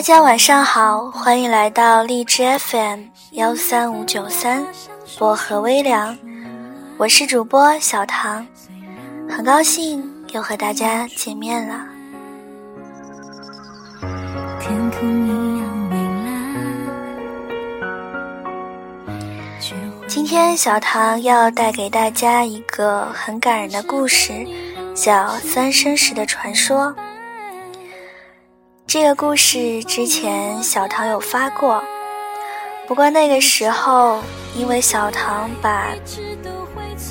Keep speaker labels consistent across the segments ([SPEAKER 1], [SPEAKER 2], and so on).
[SPEAKER 1] 大家晚上好，欢迎来到荔枝 FM 幺三五九三薄荷微凉，我是主播小唐，很高兴又和大家见面了。天空一样今天小唐要带给大家一个很感人的故事，叫《三生石的传说》。这个故事之前小唐有发过，不过那个时候因为小唐把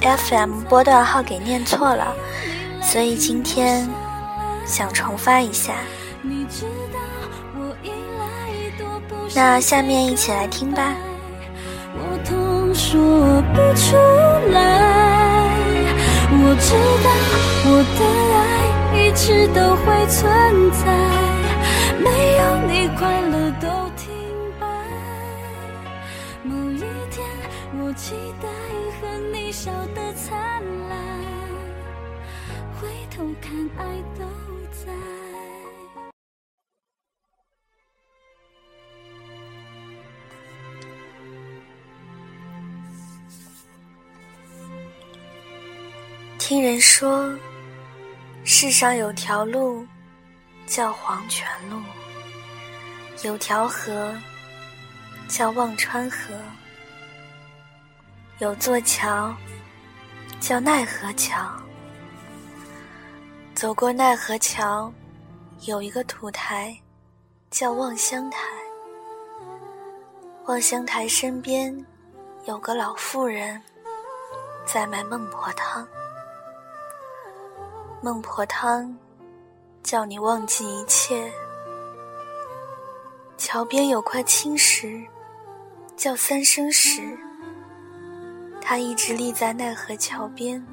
[SPEAKER 1] FM 波段号给念错了，所以今天想重发一下。那下面一起来听吧。我痛说不出来，我知道我的爱一直都会存在。没有你，快乐都停摆。某一天，我期待和你笑得灿烂，回头看，爱都在。听人说，世上有条路。叫黄泉路，有条河叫忘川河，有座桥叫奈何桥。走过奈何桥，有一个土台叫望乡台。望乡台身边有个老妇人，在卖孟婆汤。孟婆汤。叫你忘记一切。桥边有块青石，叫三生石。它一直立在奈何桥边，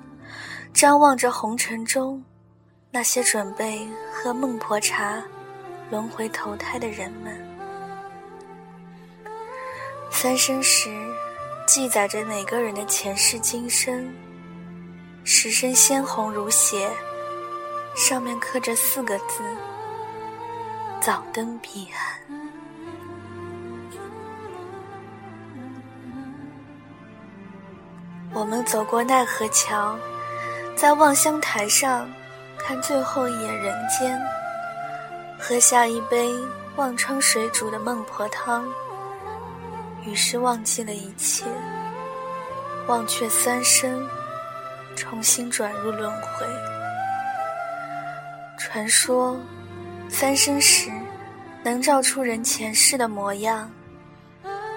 [SPEAKER 1] 张望着红尘中那些准备喝孟婆茶、轮回投胎的人们。三生石记载着每个人的前世今生，石身鲜红如血。上面刻着四个字：“早登彼岸。”我们走过奈何桥，在望乡台上看最后一眼人间，喝下一杯忘川水煮的孟婆汤，于是忘记了一切，忘却三生，重新转入轮回。传说，三生石能照出人前世的模样，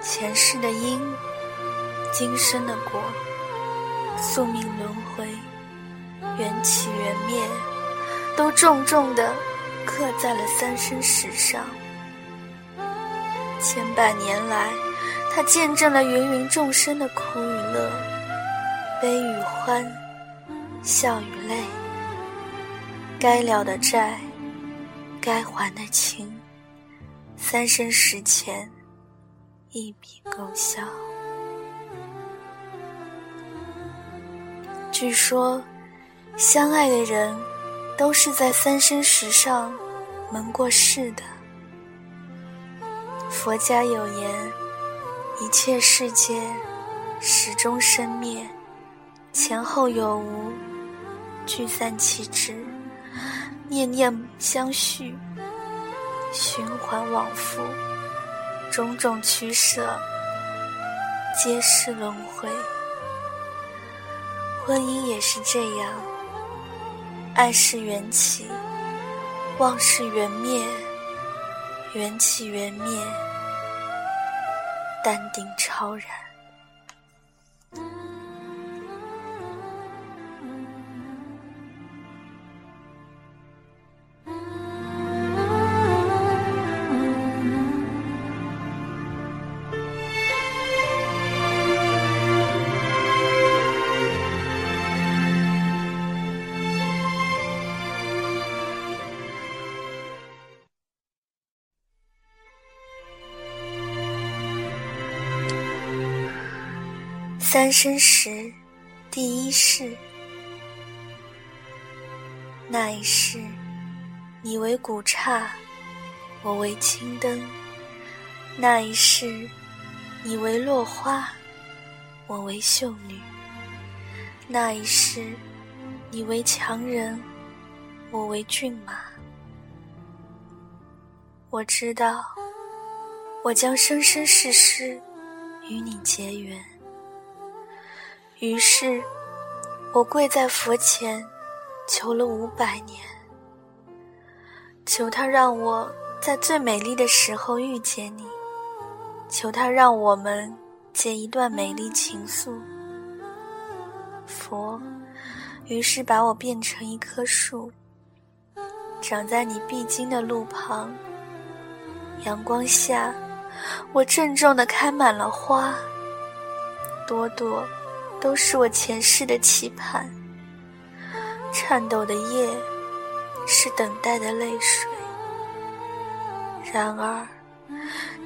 [SPEAKER 1] 前世的因，今生的果，宿命轮回，缘起缘灭，都重重的刻在了三生石上。千百年来，他见证了芸芸众生的苦与乐，悲与欢，笑与泪。该了的债，该还的情，三生石前一笔勾销。据说，相爱的人都是在三生石上蒙过世的。佛家有言：一切世界始终生灭，前后有无，聚散其之。念念相续，循环往复，种种取舍，皆是轮回。婚姻也是这样，爱是缘起，忘是缘灭，缘起缘灭，淡定超然。三生石，第一世。那一世，你为古刹，我为青灯；那一世，你为落花，我为秀女；那一世，你为强人，我为骏马。我知道，我将生生世世与你结缘。于是，我跪在佛前，求了五百年，求他让我在最美丽的时候遇见你，求他让我们结一段美丽情愫。佛，于是把我变成一棵树，长在你必经的路旁。阳光下，我郑重地开满了花，朵朵。都是我前世的期盼，颤抖的夜是等待的泪水。然而，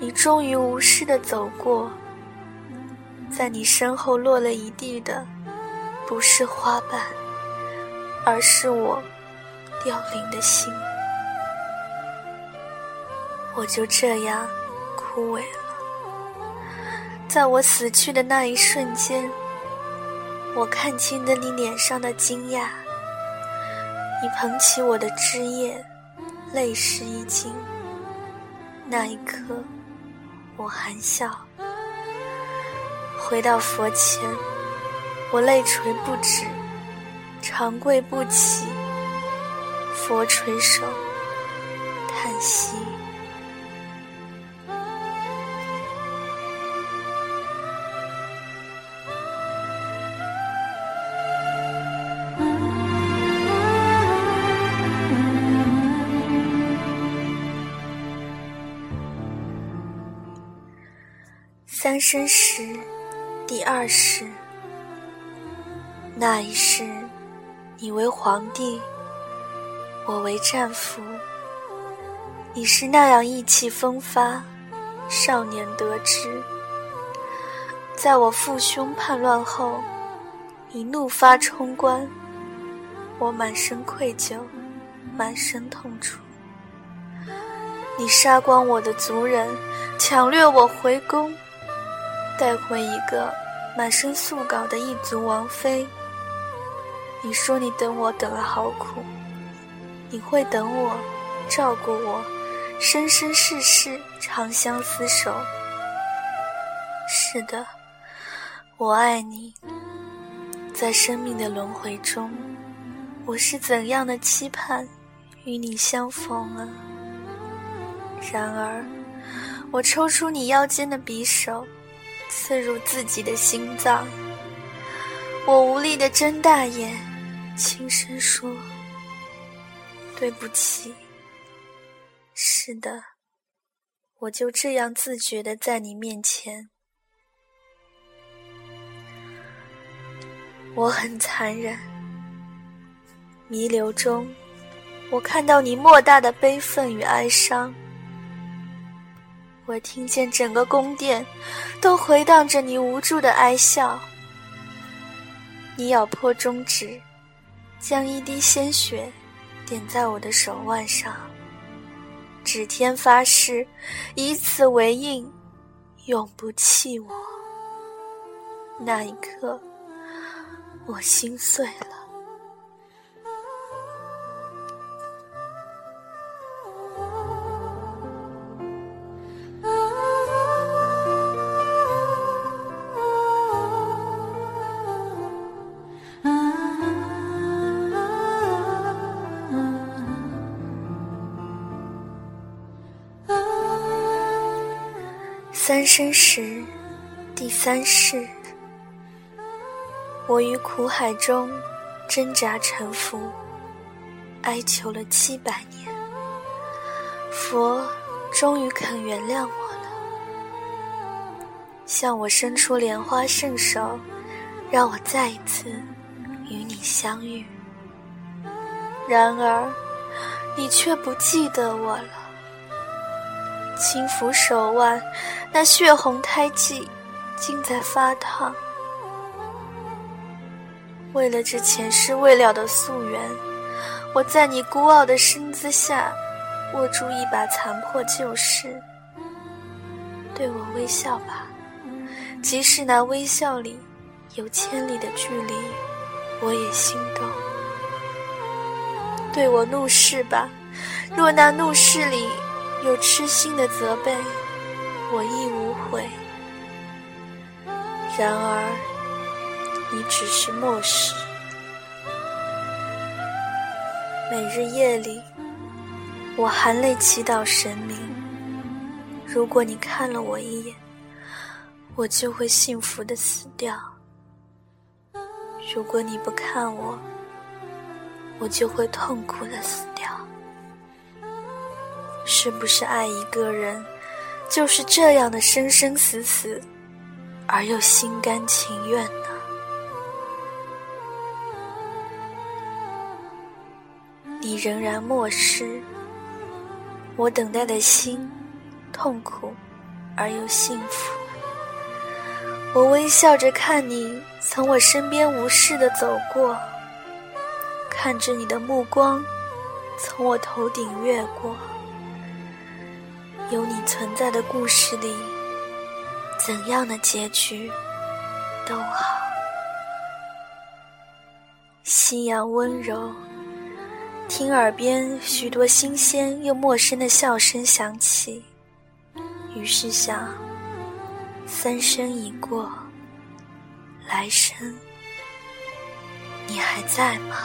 [SPEAKER 1] 你终于无视的走过，在你身后落了一地的，不是花瓣，而是我凋零的心。我就这样枯萎了，在我死去的那一瞬间。我看清了你脸上的惊讶，你捧起我的枝叶，泪湿衣襟。那一刻，我含笑，回到佛前，我泪垂不止，长跪不起，佛垂手，叹息。三生石，第二世。那一世，你为皇帝，我为战俘。你是那样意气风发，少年得志。在我父兄叛乱后，你怒发冲冠，我满身愧疚，满身痛楚。你杀光我的族人，抢掠我回宫。带回一个满身素稿的异族王妃。你说你等我等了好苦，你会等我，照顾我，生生世世长相厮守。是的，我爱你。在生命的轮回中，我是怎样的期盼与你相逢啊！然而，我抽出你腰间的匕首。刺入自己的心脏，我无力的睁大眼，轻声说：“对不起。”是的，我就这样自觉的在你面前。我很残忍，弥留中，我看到你莫大的悲愤与哀伤。我听见整个宫殿都回荡着你无助的哀笑。你咬破中指，将一滴鲜血点在我的手腕上，指天发誓，以此为印，永不弃我。那一刻，我心碎了。三生石，第三世。我于苦海中挣扎沉浮，哀求了七百年，佛终于肯原谅我了，向我伸出莲花圣手，让我再一次与你相遇。然而，你却不记得我了。轻抚手腕，那血红胎记竟在发烫。为了这前世未了的夙缘，我在你孤傲的身姿下握住一把残破旧事，对我微笑吧，即使那微笑里有千里的距离，我也心动。对我怒视吧，若那怒视里有痴心的责备，我亦无悔。然而，你只是漠视。每日夜里，我含泪祈祷神明：如果你看了我一眼，我就会幸福的死掉；如果你不看我，我就会痛苦的死。是不是爱一个人，就是这样的生生死死，而又心甘情愿呢？你仍然漠视我等待的心，痛苦而又幸福。我微笑着看你从我身边无视的走过，看着你的目光从我头顶越过。有你存在的故事里，怎样的结局都好。夕阳温柔。听耳边许多新鲜又陌生的笑声响起，于是想：三生已过，来生你还在吗？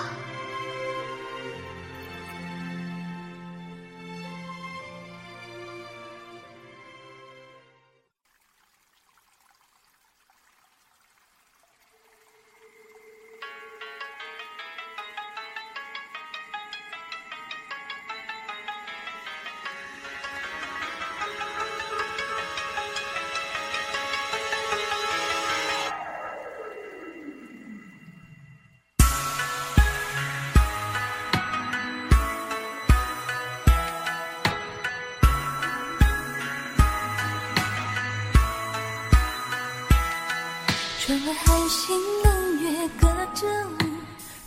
[SPEAKER 2] 窗外寒星冷月隔着雾，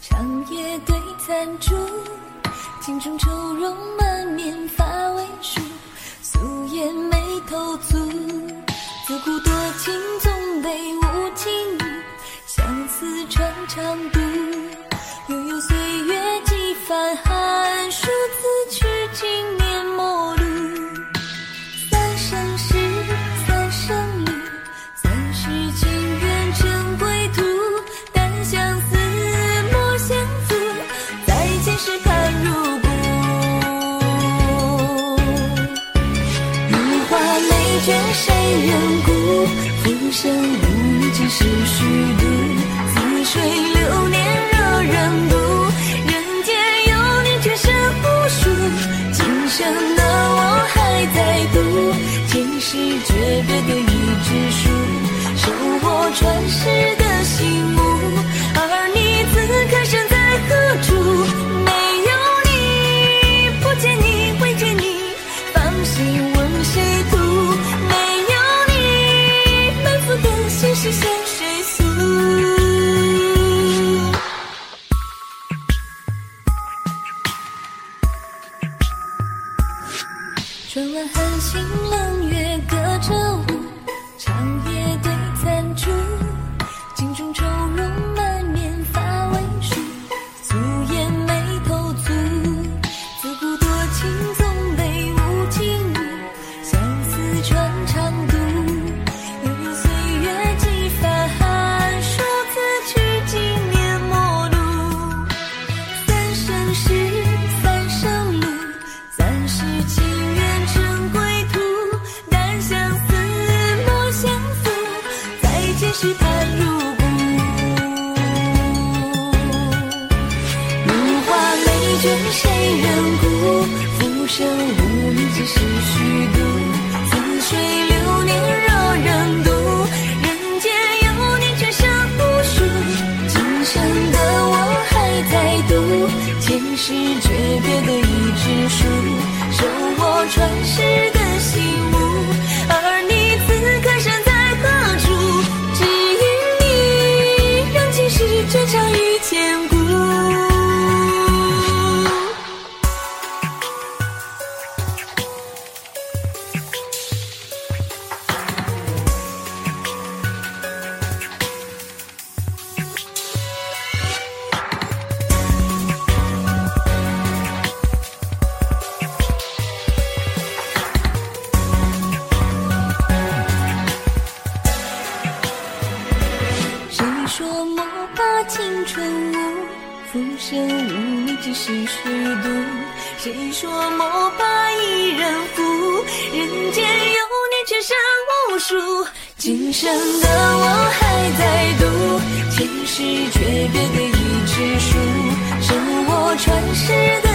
[SPEAKER 2] 长夜对残烛，镜中愁容满却，谁人顾？浮生无你只是虚度。似水流年，惹人妒。人间有你，却是无数。今生的我还在读，前世诀别的一纸书，手握传世是诀别的一只书手握传世说莫把伊人负？人间有你却胜无数。今生的我还在读，前世诀别的一纸书，剩我传世的。